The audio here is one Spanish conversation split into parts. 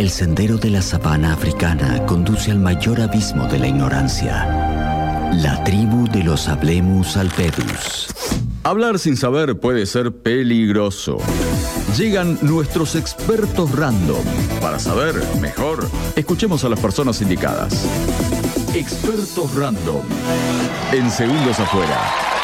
El sendero de la sabana africana conduce al mayor abismo de la ignorancia. La tribu de los Hablemus Alpedus. Hablar sin saber puede ser peligroso. Llegan nuestros expertos random. Para saber mejor, escuchemos a las personas indicadas. Expertos random. En segundos afuera.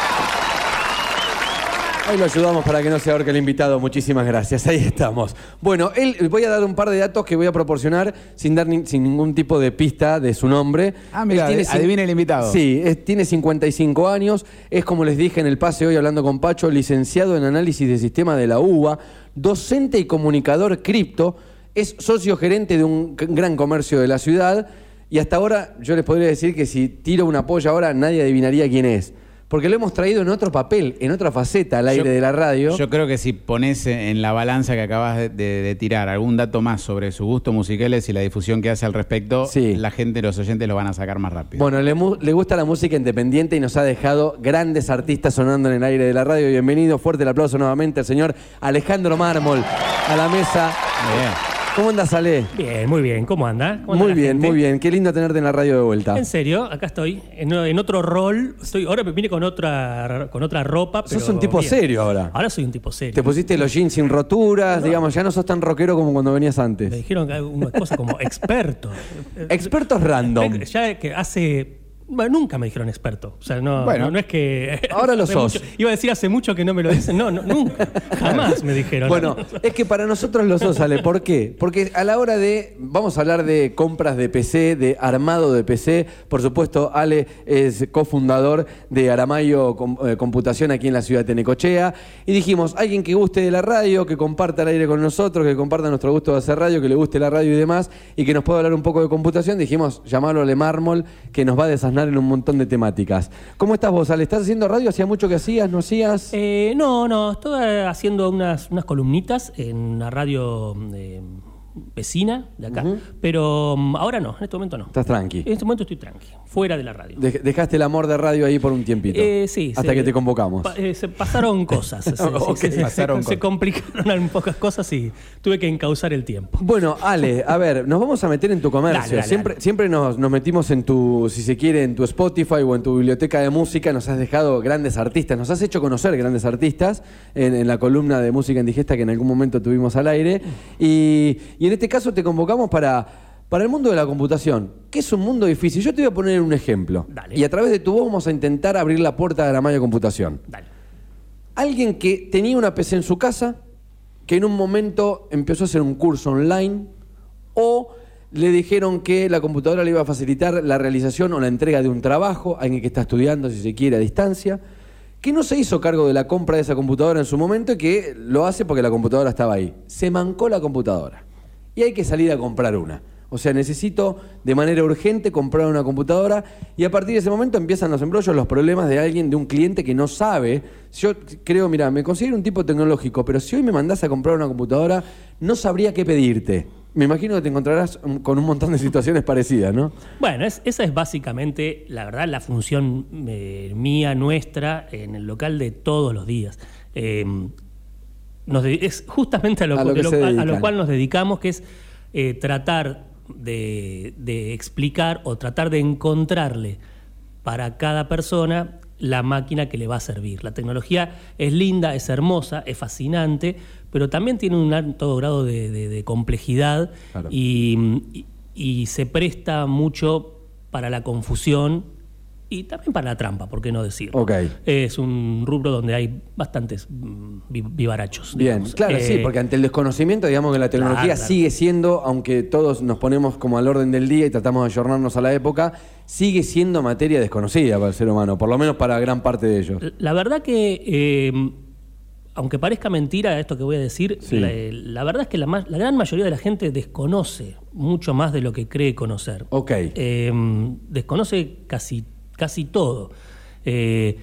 Ahí lo ayudamos para que no se ahorque el invitado. Muchísimas gracias. Ahí estamos. Bueno, él, voy a dar un par de datos que voy a proporcionar sin dar ni- sin ningún tipo de pista de su nombre. Ah, mira, cin- adivina el invitado. Sí, es- tiene 55 años. Es como les dije en el pase hoy hablando con Pacho, licenciado en análisis de sistema de la UBA, docente y comunicador cripto. Es socio gerente de un gran comercio de la ciudad. Y hasta ahora yo les podría decir que si tiro una polla ahora nadie adivinaría quién es. Porque lo hemos traído en otro papel, en otra faceta al aire Yo- de la radio. Yo creo que si pones en la balanza que acabas de, de- de tirar algún dato más sobre sus gustos musicales y la difusión que hace al respecto, Sí. la gente, los oyentes lo van a sacar más rápido. Bueno, le, le gusta la música independiente y nos ha dejado grandes artistas sonando en el aire de la radio. Bienvenido, fuerte el aplauso nuevamente al señor Alejandro Mármol a la mesa. Bien. ¿Cómo andas, Ale? Bien, muy bien. ¿Cómo anda? ¿Cómo anda Muy bien, gente? muy bien. Qué lindo tenerte en la radio de vuelta. En serio, acá estoy, en, en otro rol. Estoy, ahora me vine con otra, con otra ropa. Sos pero un tipo bien. serio ahora. Ahora soy un tipo serio. Te pusiste los jeans sin roturas, digamos, ya no sos tan rockero como cuando venías Me antes. dijeron que hay una cosa como experto. Expertos random. Ya que hace. Bueno, nunca me dijeron experto. O sea, no, Bueno. no, no es que. Ahora lo sos. mucho- iba a decir hace mucho que no me lo dicen. No, no nunca. Jamás me dijeron. Bueno, es que para nosotros lo sos, Ale. ¿Por qué? Porque a la hora de. Vamos a hablar de compras de PC, de armado de PC. Por supuesto, Ale es cofundador de Aramayo eh, Computación aquí en la ciudad de Tenecochea. Y dijimos, alguien que guste de la radio, que comparta el aire con nosotros, que comparta nuestro gusto de hacer radio, que le guste la radio y demás, y que nos pueda hablar un poco de computación, dijimos, llamarlo Ale Mármol, que nos va a desasnar en un montón de temáticas. ¿Cómo estás vos, Ale? ¿Estás haciendo radio? ¿Hacía mucho que hacías? ¿No hacías? Eh, no, no, estoy haciendo unas, unas columnitas en una radio eh, vecina de acá, pero mm, ahora no, en este momento no. Estás tranqui. En este momento estoy tranqui, fuera de la radio. Dej- Dejaste el amor de radio ahí por un tiempito. Eh, sí, Hasta se- que te convocamos. pa- eh, se pasaron cosas. se, pasaron complicaron pocas cosas y tuve que encauzar el tiempo. Bueno, Ale, a ver, nos vamos a meter en tu comercio. Dale, dale, siempre dale. siempre nos, nos metimos en tu, si se quiere, en tu Spotify o en tu biblioteca de música. Nos has dejado grandes artistas, nos has hecho conocer grandes artistas en, en la columna de música indigesta que en algún momento tuvimos al aire. Y, y en este caso te convocamos para, para el mundo de la computación, que es un mundo difícil. Yo te voy a poner un ejemplo. Dale. Y a través de tu voz vamos a intentar abrir la puerta de la Maya Computación. Dale. Alguien que tenía una PC en su casa, que en un momento empezó a hacer un curso online, o le dijeron que la computadora le iba a facilitar la realización o la entrega de un trabajo, alguien que está estudiando, si se quiere, a distancia, que no se hizo cargo de la compra de esa computadora en su momento y que lo hace porque la computadora estaba ahí. Se mancó la computadora. Y hay que salir a comprar una. O sea, necesito de manera urgente comprar una computadora y a partir de ese momento empiezan los embrollos, los problemas de alguien, de un cliente que no sabe. Yo creo, mira, me considero un tipo tecnológico, pero si hoy me mandás a comprar una computadora, no sabría qué pedirte. Me imagino que te encontrarás con un montón de situaciones parecidas, ¿no? Bueno, es- esa es básicamente, la verdad, la función eh, mía, nuestra, en el local de todos los días. Eh, nos es justamente a lo, A lo que a- cual nos dedicamos, que es eh, tratar de, de explicar o tratar de encontrarle para cada persona la máquina que le va a servir. La tecnología es linda, es hermosa, es fascinante, pero también tiene un alto grado de, de- de complejidad Claro. y, y- y se presta mucho para la confusión y también para la trampa, ¿por qué no decirlo? Ok. Es un rubro donde hay bastantes mm, vi- vivarachos. Bien, digamos. claro, sí, Eh, porque ante el desconocimiento, digamos que la tecnología Claro, claro. sigue siendo, aunque todos nos ponemos como al orden del día y tratamos de ayornarnos a la época, sigue siendo materia desconocida para el ser humano, por lo menos para gran parte de ellos. La verdad que, eh, aunque parezca mentira esto que voy a decir, Sí. la, la verdad es que la, la gran mayoría de la gente desconoce mucho más de lo que cree conocer. Ok. Eh, desconoce casi, casi todo. Eh,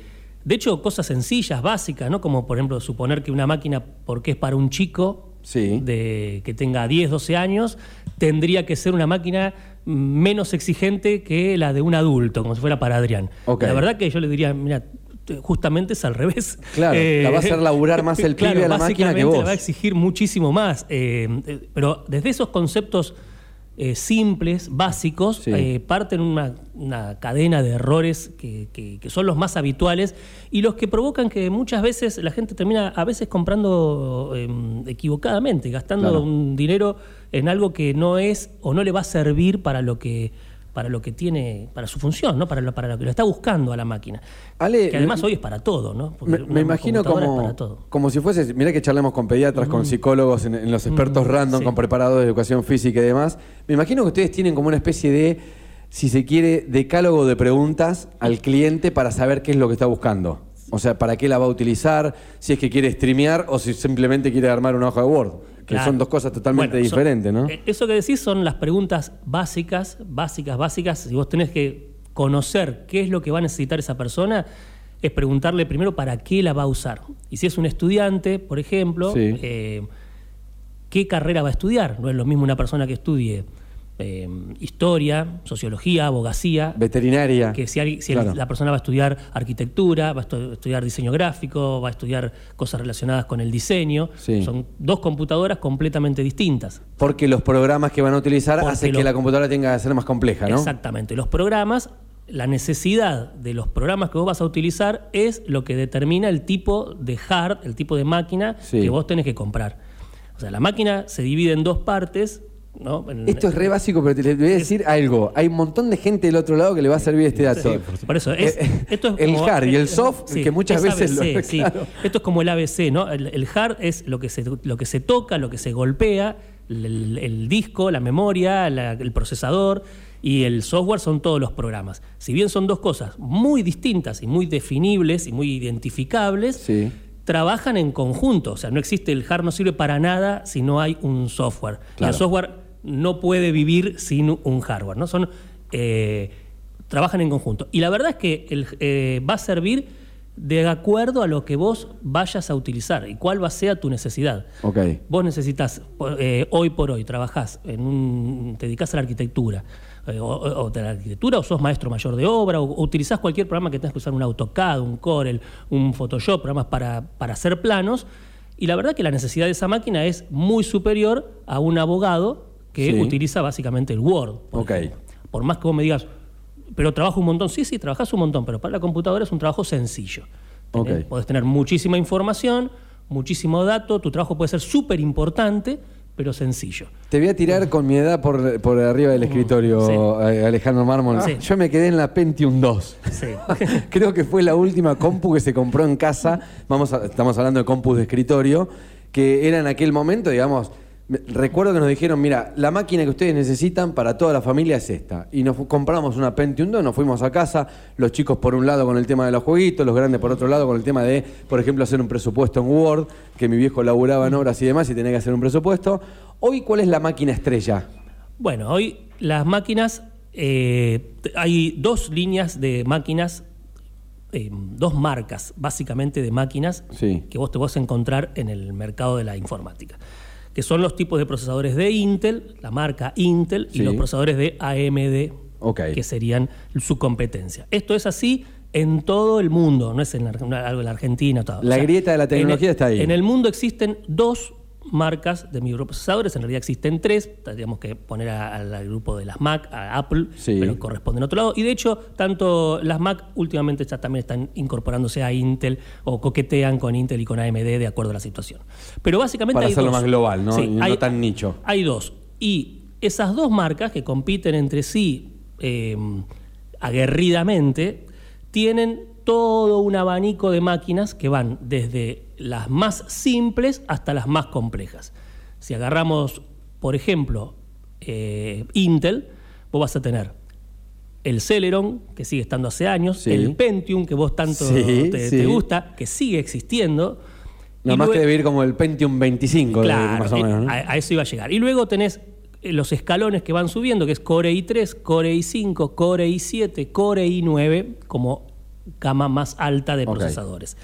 de hecho, cosas sencillas, básicas, ¿no? Como por ejemplo suponer que una máquina, porque es para un chico Sí. de, que tenga 10, 12 años, tendría que ser una máquina menos exigente que la de un adulto, como si fuera para Adrián. La verdad que yo le diría, mira, eh, justamente es al revés. Claro, la va a hacer laburar más el claro, pibe a la máquina que vos. la va a exigir muchísimo más. eh, eh, pero desde esos conceptos eh, simples, básicos, Sí. eh, parten una, una cadena de errores que, que- que son los más habituales y los que provocan que muchas veces la gente termina a veces comprando eh, equivocadamente, gastando Claro. un dinero en algo que no es o no le va a servir para lo que para lo que tiene, para su función, ¿no? Para lo, para lo que lo está buscando a la máquina. Ale, que además hoy es para todo, ¿no? Porque Me, me imagino como, para todo. como si fuese, mira que charlamos con pediatras, con psicólogos, en, en los expertos random, sí. con preparadores de educación física y demás. Me imagino que ustedes tienen como una especie de, si se quiere, decálogo de preguntas al cliente para saber qué es lo que está buscando. O sea, para qué la va a utilizar, si es que quiere streamear o si simplemente quiere armar una hoja de Word. Que Claro. son dos cosas totalmente Bueno, son- diferentes, ¿no? eh, Eso que decís son las preguntas básicas, básicas, básicas. Si vos tenés que conocer qué es lo que va a necesitar esa persona, es preguntarle primero para qué la va a usar. Y si es un estudiante, por ejemplo, Sí. eh, ¿qué carrera va a estudiar? No es lo mismo una persona que estudie eh, historia, sociología, abogacía, Veterinaria. que si, Claro. la persona va a estudiar arquitectura, va a estu- estudiar diseño gráfico, va a estudiar cosas relacionadas con el diseño, Sí. son dos computadoras completamente distintas. Porque los programas que van a utilizar Porque hacen lo- que la computadora tenga que ser más compleja, ¿no? Exactamente. Los programas, la necesidad de los programas que vos vas a utilizar es lo que determina el tipo de hard, el tipo de máquina Sí. que vos tenés que comprar. O sea, la máquina se divide en dos partes. Esto es re básico, pero te le voy a decir algo. Hay un montón de gente del otro lado que le va a servir este dato. Por eso, es, esto es el como- hard y el eh, soft, sí, que muchas es veces ABC, lo sí. claro. Esto es como el ABC, ¿no? El, el hard es lo que, se, lo que se toca, lo que se golpea, el, el- el disco, la memoria, la- el procesador y el software son todos los programas. Si bien son dos cosas muy distintas y muy definibles y muy identificables, trabajan en conjunto. O sea, no existe el hard, no sirve para nada si no hay un software. Y el software no puede vivir sin un hardware. ¿no? Son, eh, trabajan en conjunto. Y la verdad es que el- eh, va a servir de acuerdo a lo que vos vayas a utilizar y cuál va a ser tu necesidad. Ok. Vos necesitas, eh, hoy por hoy, trabajás en un. te dedicás a la arquitectura, eh, o, o de la arquitectura, o sos maestro mayor de obra, o, o utilizás cualquier programa que tengas que usar, un AutoCAD, un Corel, un Photoshop, programas para, para hacer planos. Y la verdad que la necesidad de esa máquina es muy superior a un abogado que Sí. utiliza básicamente el Word. por más que vos me digas, pero trabajo un montón. Sí, sí, trabajás un montón, pero para la computadora es un trabajo sencillo. Tenés- Ok. Podés tener muchísima información, muchísimo dato, tu trabajo puede ser súper importante, pero sencillo. Te voy a tirar con mi edad por, por arriba del escritorio, eh, Alejandro Mármol. Sí. Yo me quedé en la Pentium 2. Sí. Creo que fue la última compu que se compró en casa. Vamos a- estamos hablando de compus de escritorio, que era en aquel momento, digamos. Recuerdo que nos dijeron, mira, la máquina que ustedes necesitan para toda la familia es esta. Y nos compramos una Pentium 2, nos fuimos a casa, los chicos por un lado con el tema de los jueguitos, los grandes por otro lado con el tema de, por ejemplo, hacer un presupuesto en Word, que mi viejo laburaba en obras y demás y tenía que hacer un presupuesto. Hoy, ¿cuál es la máquina estrella? Bueno, hoy las máquinas, eh, hay dos líneas de máquinas, eh, dos marcas básicamente de máquinas Sí. que vos te vas a encontrar en el mercado de la informática, que son los tipos de procesadores de Intel, la marca Intel, Sí. y los procesadores de AMD, que serían su competencia. Esto es así en todo el mundo, no es en algo en la Argentina. todo. La grieta de la tecnología el- está ahí. En el mundo existen dos marcas de microprocesadores, en realidad existen tres, tendríamos que poner al, grupo de las Mac, a Apple, Sí. pero corresponden a otro lado. Y de hecho, tanto las Mac últimamente ya también están incorporándose a Intel o coquetean con Intel y con AMD de acuerdo a la situación. Pero básicamente Para hay hacerlo dos. más global, ¿no? Sí, Y no hay- tan nicho. Hay dos. Y esas dos marcas que compiten entre sí eh, aguerridamente tienen todo un abanico de máquinas que van desde las más simples hasta las más complejas. Si agarramos, por ejemplo, eh, Intel, vos vas a tener el Celeron, que sigue estando hace años, Sí. el Pentium, que vos tanto Sí, te, sí. te gusta, que sigue existiendo. Nada más que luego- debe ir como el Pentium 25, de- Claro, más o menos. eh, ¿no? a, a eso iba a llegar. Y luego tenés eh, los escalones que van subiendo, que es Core i3, Core i5, Core i7, Core i9, como gama más alta de procesadores.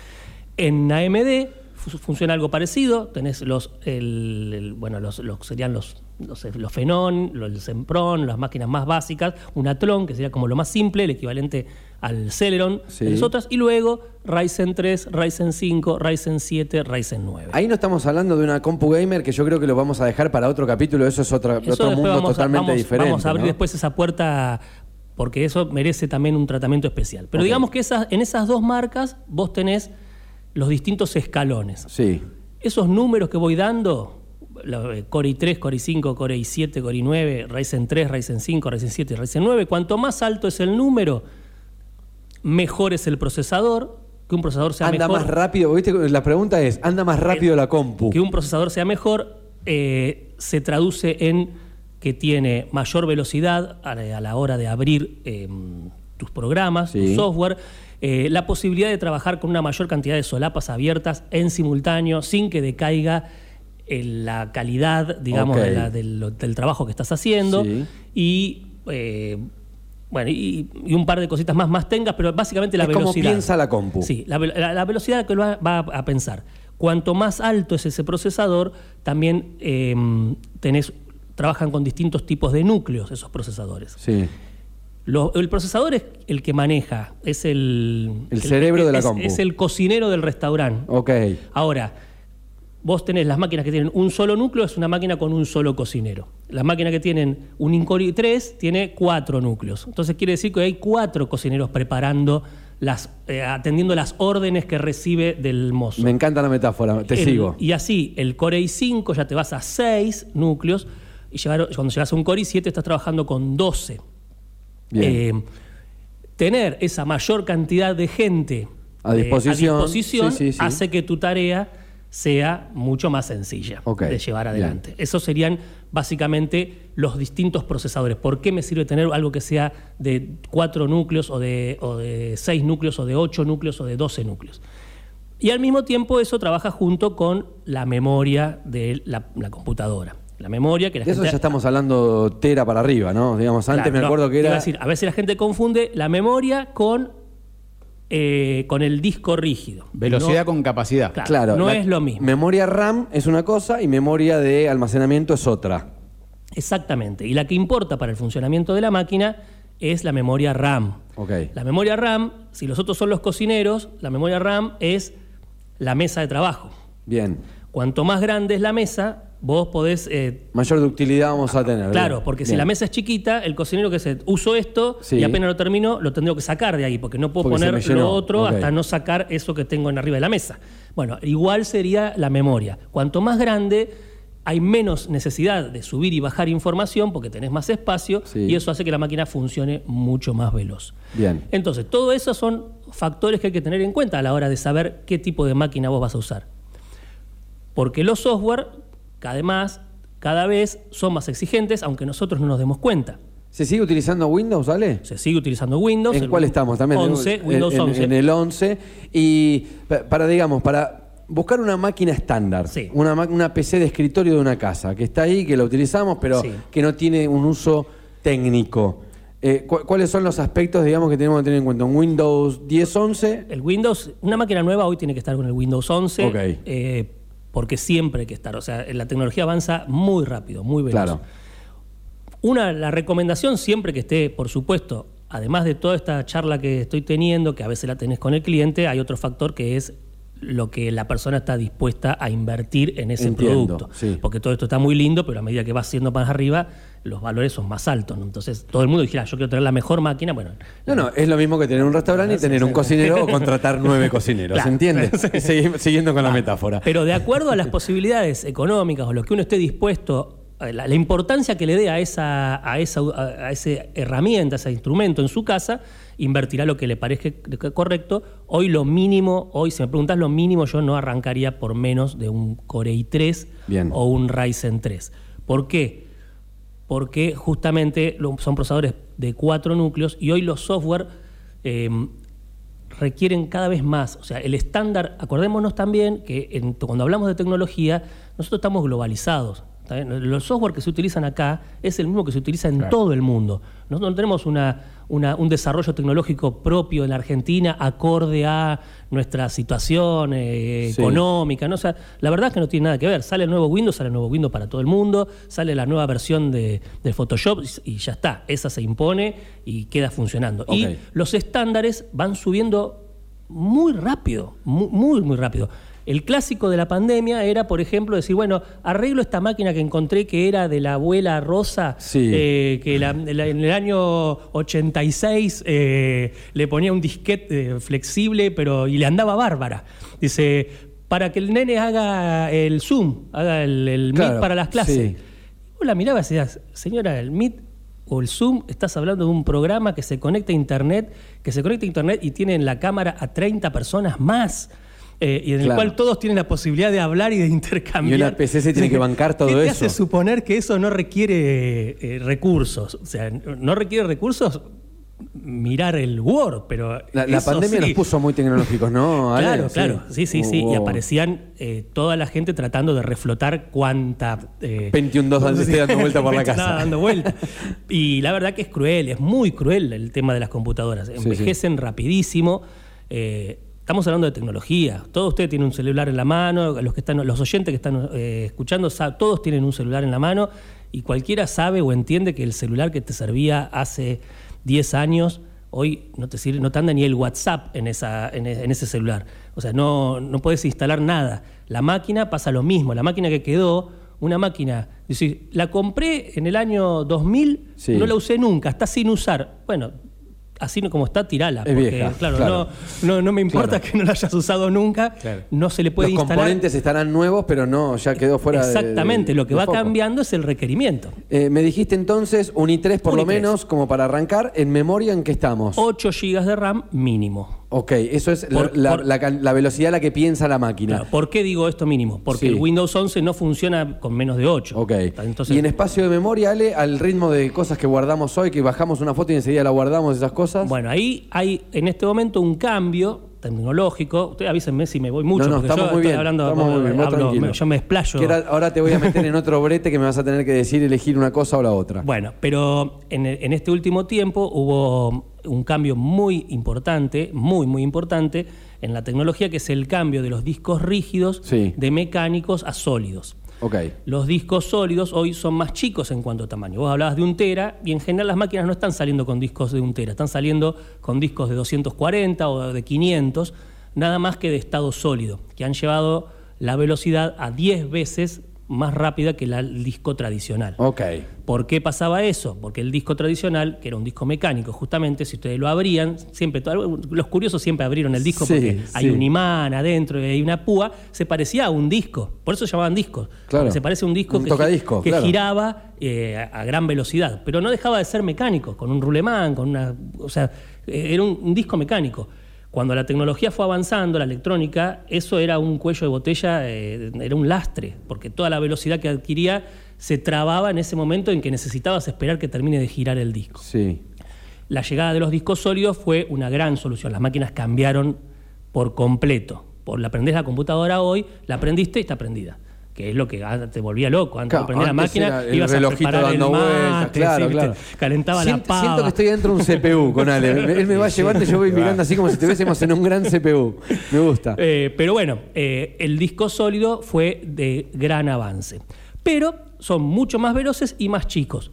En AMD fu- funciona algo parecido. Tenés los, el- el- bueno, los, los- serían los, los, los Phenon, los, el Sempron, las máquinas más básicas, un Athlon, que sería como lo más simple, el equivalente al Celeron Sí. de las otras, y luego Ryzen 3, Ryzen 5, Ryzen 7, Ryzen 9. Ahí no estamos hablando de una compu gamer que yo creo que lo vamos a dejar para otro capítulo. Eso es Eso otro después mundo a- totalmente vamos- diferente. Vamos a abrir ¿no? después esa puerta porque eso merece también un tratamiento especial. Pero digamos que esas, en esas dos marcas vos tenés los distintos escalones. Sí. Esos números que voy dando, eh, Core i3, Core i5, Core i7, Core i9, Ryzen 3, Ryzen 5, Ryzen 7 y Ryzen 9, cuanto más alto es el número, mejor es el procesador, que un procesador sea Anda mejor. más rápido. ¿viste? La pregunta es, ¿anda más rápido la compu? Que un procesador sea mejor eh, se traduce en que tiene mayor velocidad a la, a la hora de abrir eh, tus programas, Sí. tu software, eh, la posibilidad de trabajar con una mayor cantidad de solapas abiertas en simultáneo sin que decaiga eh, la calidad, digamos, Ok. de la- del, del trabajo que estás haciendo Sí. y eh, bueno, y, y un par de cositas más más tengas, pero básicamente la Es como velocidad. piensa la compu. Sí, la, la- la velocidad que va a pensar. Cuanto más alto es ese procesador, también eh, tenés, trabajan con distintos tipos de núcleos esos procesadores. Sí. Lo- el procesador es el que maneja, es el... El cerebro de la es- compu. Es el cocinero del restaurante. Ok. Ahora, vos tenés las máquinas que tienen un solo núcleo, es una máquina con un solo cocinero. Las máquinas que tienen un Incore i3 tiene cuatro núcleos. Entonces quiere decir que hay cuatro cocineros preparando las, eh, atendiendo las órdenes que recibe del mozo. Me encanta la metáfora. Te El- sigo. Y así, el Core i5 ya te vas a 6 núcleos y llegar- cuando llegas a un Core i7 estás trabajando con 12. Bien. Eh, tener esa mayor cantidad de gente A eh, disposición. disposición Sí, sí, sí. hace que tu tarea sea mucho más sencilla de llevar bien. adelante. Esos serían básicamente los distintos procesadores. ¿Por qué me sirve tener algo que sea de cuatro núcleos o de, o de seis núcleos o de ocho núcleos o de 12 núcleos? Y al mismo tiempo eso trabaja junto con la memoria de la, la computadora. La memoria que la De eso gente ya estamos hablando tera para arriba, ¿no? Digamos, antes Claro, me no, acuerdo que te iba era. a decir, a veces la gente confunde la memoria con, eh, con el disco rígido. Velocidad No- con capacidad. Claro, Claro, no es lo mismo. Memoria RAM es una cosa y memoria de almacenamiento es otra. Exactamente. Y la que importa para el funcionamiento de la máquina es la memoria RAM. Ok. La memoria RAM, si los otros son los cocineros, la memoria RAM es la mesa de trabajo. Bien. Cuanto más grande es la mesa, vos podés eh, Mayor ductilidad vamos a tener. Claro, bien. porque si la mesa es chiquita, el cocinero que se uso esto Sí. y apenas lo termino, lo tendría que sacar de ahí, porque no puedo Porque poner lo otro hasta no sacar eso que tengo en arriba de la mesa. Bueno, igual sería la memoria. Cuanto más grande, hay menos necesidad de subir y bajar información porque tenés más espacio Sí. y eso hace que la máquina funcione mucho más veloz. Bien. Entonces, todo eso son factores que hay que tener en cuenta a la hora de saber qué tipo de máquina vos vas a usar. Porque los software, además, cada vez son más exigentes, aunque nosotros no nos demos cuenta. ¿Se sigue utilizando Windows, ¿vale? Se sigue utilizando Windows. ¿En cuál estamos también? 11, En- Windows en, 11. En el 11. Y pa- para, digamos, para buscar una máquina estándar, Sí. una, una PC de escritorio de una casa, que está ahí, que la utilizamos, pero Sí. que no tiene un uso técnico. Eh, cu- ¿Cuáles son los aspectos, digamos, que tenemos que tener en cuenta? ¿Un Windows 10, 11? El Windows, una máquina nueva hoy tiene que estar con el Windows 11, Ok. eh, porque siempre hay que estar. O sea, la tecnología avanza muy rápido, muy veloz. Claro. Una, la recomendación siempre que esté, por supuesto, además de toda esta charla que estoy teniendo, que a veces la tenés con el cliente, hay otro factor que es lo que la persona está dispuesta a invertir en ese Entiendo, producto. sí. Porque todo esto está muy lindo, pero a medida que va siendo más arriba, los valores son más altos. ¿no? Entonces, todo el mundo dijera, yo quiero tener la mejor máquina. Bueno, No, no, es lo mismo que tener un restaurante y tener un cocinero o contratar nueve cocineros, Claro. ¿entiendes? Segui- Siguiendo con la metáfora. Pero de acuerdo a las posibilidades económicas o lo que uno esté dispuesto, eh, la, la importancia que le dé a esa, a, esa, a a ese herramienta, a ese instrumento en su casa, invertirá lo que le parezca correcto. Hoy lo mínimo, hoy si me preguntas lo mínimo, yo no arrancaría por menos de un Core i3 Bien. o un Ryzen 3. ¿Por qué? Porque justamente son procesadores de cuatro núcleos y hoy los software eh, requieren cada vez más. O sea, el estándar, acordémonos también que en- cuando hablamos de tecnología, nosotros estamos globalizados. Los software que se utilizan acá es el mismo que se utiliza en todo el mundo. Nosotros no tenemos una, una- un desarrollo tecnológico propio en la Argentina acorde a nuestra situación eh, Sí. económica. ¿no? O sea, la verdad es que no tiene nada que ver. Sale el nuevo Windows, sale el nuevo Windows para todo el mundo, sale la nueva versión de, de Photoshop y ya está. Esa se impone y queda funcionando. Y los estándares van subiendo muy rápido, mu- muy, muy, rápido. El clásico de la pandemia era, por ejemplo, decir, bueno, arreglo esta máquina que encontré que era de la abuela Rosa, Sí. eh, que la- la- en el año 86 eh, le ponía un disquete eh, flexible pero y le andaba bárbara. Dice, para que el nene haga el Zoom, haga el, el Claro, Meet para las clases. sí. Vos la mirabas y decías, señora, el Meet o el Zoom, estás hablando de un programa que se conecta a Internet, que se conecta a Internet y tiene en la cámara a 30 personas más. Eh, y en Claro. el cual todos tienen la posibilidad de hablar y de intercambiar. Y una PC se tiene que bancar todo ¿Qué te eso? hace suponer que eso no requiere eh, recursos? O sea, no requiere recursos mirar el Word, pero. La, pandemia sí. nos puso muy tecnológicos, ¿no? Ale? Claro, claro, sí, sí, sí. Y aparecían eh, toda la gente tratando de reflotar cuánta... Eh, Pentium 2 dando- vuelta por la casa. dando vuelta. Y la verdad que es cruel, es muy cruel el tema de las computadoras. sí. Envejecen rapidísimo. eh, Estamos hablando de tecnología. Todos ustedes tienen un celular en la mano, los que están, los oyentes que están eh, escuchando, todos tienen un celular en la mano y cualquiera sabe o entiende que el celular que te servía hace 10 años, hoy no te sirve, no te anda ni el WhatsApp en, esa, en, e- en ese celular. O sea, no, no puedes instalar nada. La máquina pasa lo mismo. La máquina que quedó, una máquina, la compré en el año 2000, Sí. no la usé nunca, está sin usar. Bueno, así no como está, tirala. Es porque, vieja, claro, claro. No, no, no me importa que no la hayas usado nunca, Claro. no se le puede Los instalar. componentes estarán nuevos, pero no, ya quedó fuera de- Exactamente, de- lo que de va foco. cambiando es el requerimiento. Eh, me dijiste entonces un i3 por Un lo i3. menos, como para arrancar. ¿En memoria en qué estamos? 8 GB de RAM mínimo. Ok, eso es la- Por- la, por- la cal- la velocidad a la que piensa la máquina. Claro, ¿Por qué digo esto mínimo? Porque Sí. el Windows 11 no funciona con menos de 8. Ok. Entonces, y en espacio de memoria, Ale, al ritmo de cosas que guardamos hoy, que bajamos una foto y enseguida la guardamos, esas cosas. Bueno, ahí hay en este momento un cambio tecnológico. Ustedes avísenme si me voy mucho. no, no, porque estamos yo muy estoy bien. hablando, estamos muy bien, hablo- me- yo me explayo. Ahora, ahora te voy a meter en otro brete que me vas a tener que decir elegir una cosa o la otra. Bueno, pero en, en este último tiempo hubo un cambio muy importante, muy, muy importante en la tecnología, que es el cambio de los discos rígidos Sí. de mecánicos a sólidos. Los discos sólidos hoy son más chicos en cuanto a tamaño. Vos hablabas de un tera y en general las máquinas no están saliendo con discos de un tera, están saliendo con discos de 240 o de 500, nada más que de estado sólido, que han llevado la velocidad a 10 veces más rápida que la- el disco tradicional. Ok. ¿Por qué pasaba eso? Porque el disco tradicional, que era un disco mecánico, justamente, si ustedes lo abrían, siempre, los curiosos siempre abrieron el disco Sí, porque hay sí. un imán adentro y hay una púa, se parecía a un disco. Por eso se llamaban discos. Claro. Se parece a un disco Un que, gi- tocadisco, que claro. giraba eh, a, a gran velocidad. Pero no dejaba de ser mecánico, con un rulemán, con una. O sea, eh, era un, un disco mecánico. Cuando la tecnología fue avanzando, la electrónica, eso era un cuello de botella, eh, era un lastre, porque toda la velocidad que adquiría se trababa en ese momento en que necesitabas esperar que termine de girar el disco. Sí. La llegada de los discos sólidos fue una gran solución. Las máquinas cambiaron por completo. Por la prendés la computadora hoy, la aprendiste y está prendida. Que es lo que ah, te volvía loco. Antes Claro, de prender la máquina, era el ibas a relojito preparar dando el calentaba siento, la pava. siento que estoy dentro de un CPU con Ale. Él me va llevando y yo voy mirando así como si estuviésemos en un gran CPU. Me gusta. Eh, pero bueno, eh, el disco sólido fue de gran avance. Pero son mucho más veloces y más chicos.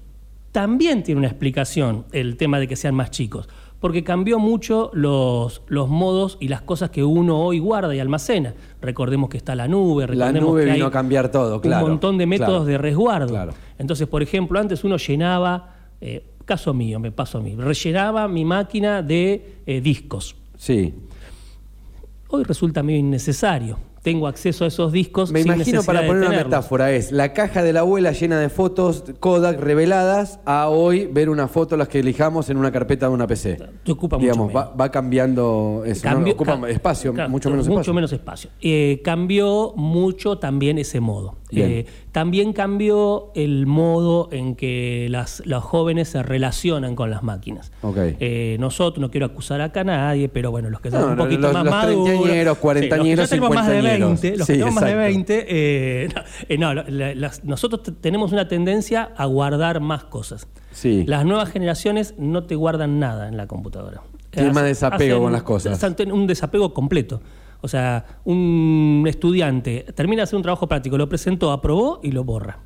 También tiene una explicación el tema de que sean más chicos, porque cambió mucho los, los modos y las cosas que uno hoy guarda y almacena. Recordemos que está la nube, La recordemos nube que vino hay a cambiar todo, claro. un montón de métodos claro, de resguardo. claro. Entonces, por ejemplo, antes uno llenaba, eh, caso mío, me pasó a mí, rellenaba mi máquina de eh, discos. Sí. Hoy resulta medio innecesario. Tengo acceso a esos discos. Me sin imagino para poner una metáfora es la caja de la abuela llena de fotos Kodak reveladas a hoy ver una foto las que elijamos en una carpeta de una PC. Te ocupa mucho Digamos, va, menos. va cambiando eso. ¿no? Cambió- Ocupa ca- espacio, mucho menos espacio. Mucho menos espacio. Eh, cambió mucho también ese modo. Eh, también cambió el modo en que las, los jóvenes se relacionan con las máquinas. Eh, nosotros, no quiero acusar acá a nadie, pero bueno, los que son No, un poquito los- más los maduros. cuarentañeros, los ya tenemos más de cincuentañeros. 20, los Sí, que tenemos más de exacto. 20, eh, no, eh, no, la- las- nosotros te- tenemos una tendencia a guardar más cosas. Sí. Las nuevas generaciones no te guardan nada en la computadora. Tienen más desapego hacen- con las cosas. Un desapego completo. O sea, un estudiante termina de hacer un trabajo práctico, lo presentó, aprobó y lo borra.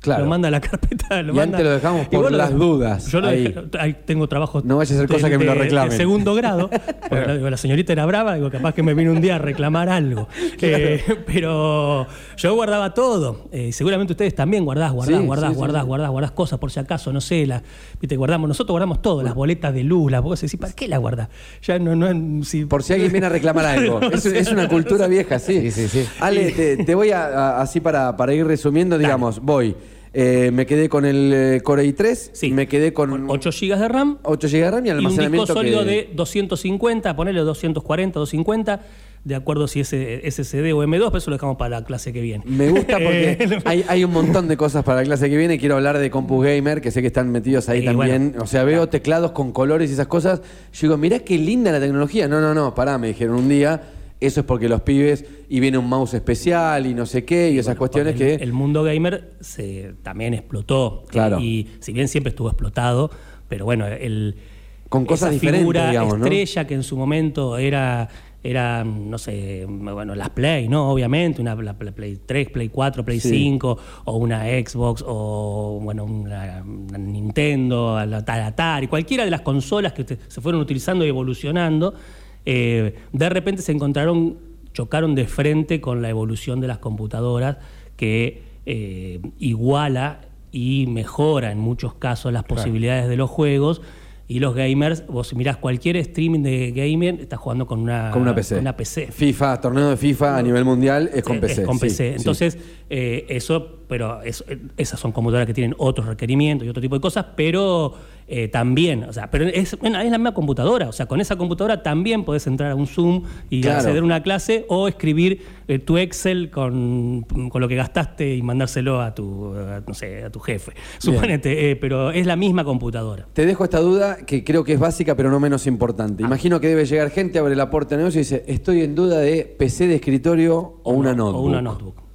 Claro. Lo manda a la carpeta. Lo Y manda- antes lo dejamos por lo las dudas, Yo lo ahí. dejé- ahí tengo trabajos. No vaya a ser de- cosa que me lo de segundo grado. porque la, digo, la señorita era brava, digo, capaz que me vino un día a reclamar algo. Eh, pero yo guardaba todo. Eh, seguramente ustedes también guardás, guardás, Sí, guardás, sí, sí, guardás, sí. guardás, guardás cosas por si acaso, no sé, la, viste, guardamos, nosotros guardamos todo, las boletas de luz, las vos decís, ¿para qué las guardás? Ya no, no, si, Por si alguien viene a reclamar algo. Es, es una cultura vieja, sí. Sí, sí, sí. Ale, te, te voy a, a- así para, para ir resumiendo, digamos, voy. Eh, me quedé con el eh, Core i3, Sí. me quedé con 8 GB de RAM 8 GB de RAM y y un almacenamiento disco sólido que- de 250, ponele 240, 250, de acuerdo si es SSD o M2, pero eso lo dejamos para la clase que viene. Me gusta porque Eh, hay, hay un montón de cosas para la clase que viene. Quiero hablar de Compus Gamer, que sé que están metidos ahí Y también. bueno, o sea, veo teclados con colores y esas cosas. Yo digo, mirá qué linda la tecnología. No, no, no, pará, me dijeron un día. Eso es porque los pibes y viene un mouse especial y no sé qué y esas cuestiones el, que... el mundo gamer se, también explotó. Claro. Y si bien siempre estuvo explotado, pero bueno, el. Con cosas esa diferentes, figura digamos, ¿no? estrella que en su momento era. Era, no sé, bueno, las Play, ¿no? Obviamente, una la Play Play 3, Play 4, Play Sí. 5, o una Xbox, o bueno, una, una Nintendo, la la Atari, cualquiera de las consolas que se fueron utilizando y evolucionando, eh, de repente se encontraron, chocaron de frente con la evolución de las computadoras que eh, iguala y mejora en muchos casos las posibilidades de los juegos. Y los gamers, vos mirás cualquier streaming de gaming, está jugando con una, Con una PC. con una PC. FIFA, torneo de FIFA a nivel mundial es con Eh, PC. Es con PC. sí. Entonces, eh, eso, pero es- esas son computadoras que tienen otros requerimientos y otro tipo de cosas, pero eh, también, o sea, pero es, es la misma computadora. O sea, con esa computadora también podés entrar a un Zoom y Claro. acceder a una clase o escribir eh, tu Excel con, con lo que gastaste y mandárselo a tu, a, no sé, a tu jefe. Suponete, eh, pero es la misma computadora. Te dejo esta duda que creo que es básica, pero no menos importante. Ah. Imagino que debe llegar gente, abre la puerta de negocio y dice, estoy en duda de PC de escritorio o, una no- notebook. O una notebook.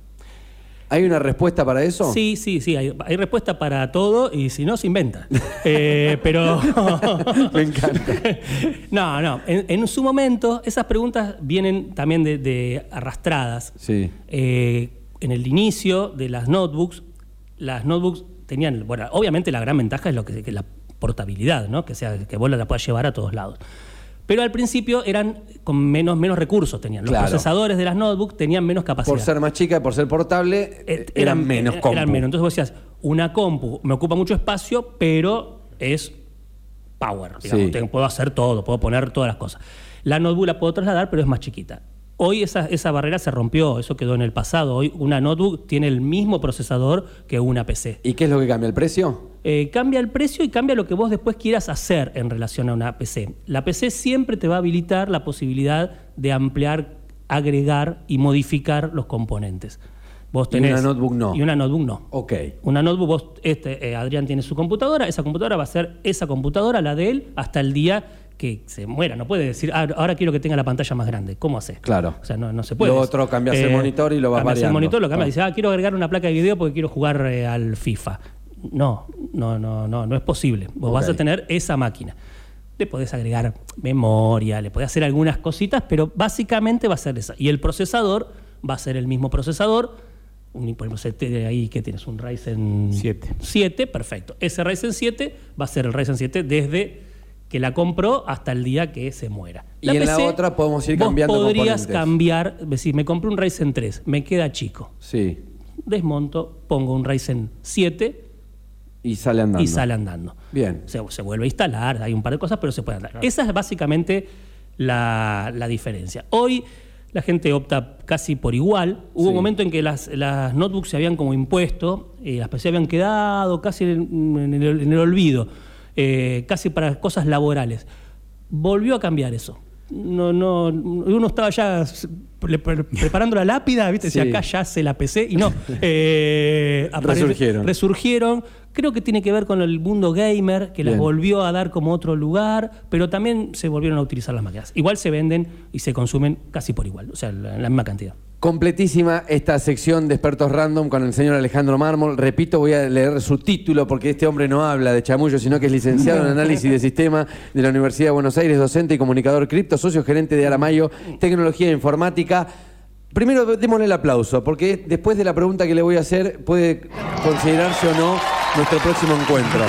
¿Hay una respuesta para eso? Sí, sí, sí, hay, hay respuesta para todo y si no, se inventa. Eh, pero... Me encanta. no, no, en, en su momento esas preguntas vienen también de, de arrastradas. Sí. Eh, en el inicio de las notebooks, las notebooks tenían, bueno, obviamente la gran ventaja es lo que, que la portabilidad, ¿no? Que sea que vos la puedas llevar a todos lados. Pero al principio eran con menos, menos recursos tenían. Los Claro. procesadores de las notebooks tenían menos capacidad. Por ser más chica y por ser portable, Eh, eran, menos eran compu. menos. Entonces vos decías, una compu me ocupa mucho espacio, pero es power. digamos. Sí. Tengo- puedo hacer todo, puedo poner todas las cosas. La notebook la puedo trasladar, pero es más chiquita. Hoy esa, esa barrera se rompió, eso quedó en el pasado. Hoy una notebook tiene el mismo procesador que una PC. ¿Y qué es lo que cambia? ¿El precio? Eh, cambia el precio y cambia lo que vos después quieras hacer en relación a una PC. La PC siempre te va a habilitar la posibilidad de ampliar, agregar y modificar los componentes. Vos Y una tenés, notebook no. Y una notebook no. Ok. Una notebook, vos, este, eh, Adrián tiene su computadora, esa computadora va a ser esa computadora, la de él, hasta el día que se muera. No puede decir, "Ah, ahora quiero que tenga la pantalla más grande. ¿Cómo hace? Claro. O sea, no, no se puede. Lo otro, cambias el monitor y lo vas cambias variando. el monitor, lo cambias Ah. dice, ah, quiero agregar una placa de video porque quiero jugar eh, al FIFA. No, no, no, no, no es posible. Vos vas a tener esa máquina. Le podés agregar memoria, le podés hacer algunas cositas, pero básicamente va a ser esa. Y el procesador va a ser el mismo procesador. Un, ahí que tienes un Ryzen Siete. 7, perfecto. Ese Ryzen 7 va a ser el Ryzen 7 desde que la compró hasta el día que se muera. Y en la otra podemos ir vos cambiando podrías componentes. cambiar, decir, me compré un Ryzen 3, me queda chico. Sí. Desmonto, pongo un Ryzen 7 Y sale andando. y sale andando. Bien. Se, se vuelve a instalar, hay un par de cosas, pero se puede andar. Esa es básicamente la, la diferencia. Hoy la gente opta casi por igual. Hubo Sí. un momento en que las, las notebooks se habían como impuesto, y las PC habían quedado casi en, en el, en el olvido, eh, casi para cosas laborales. Volvió a cambiar eso. no, no, uno estaba ya pre- pre- preparando la lápida, ¿viste? Sí. Acá ya se la PC y no. eh, Resurgieron. Resurgieron. Creo que tiene que ver con el mundo gamer, que las Bien. volvió a dar como otro lugar, pero también se volvieron a utilizar las máquinas. Igual se venden y se consumen casi por igual, o sea, la, la misma cantidad. Completísima esta sección de expertos random con el señor Alejandro Mármol. Repito, voy a leer su título porque este hombre no habla de chamullo, sino que es licenciado en análisis de sistema de la Universidad de Buenos Aires, docente y comunicador cripto, socio gerente de Aramayo, tecnología e informática. Primero démosle el aplauso, porque después de la pregunta que le voy a hacer puede considerarse o no nuestro próximo encuentro.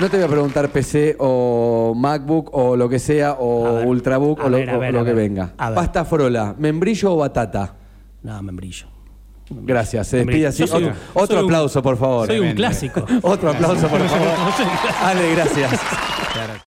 No te voy a preguntar PC o MacBook o lo que sea, o ver. Ultrabook o lo, ver, o que venga. Pasta frola, membrillo o batata. No, membrillo. Gracias, se despide así. Otro, otro soy un- aplauso, por favor. Soy un clásico. Otro aplauso, por favor. Ale, gracias.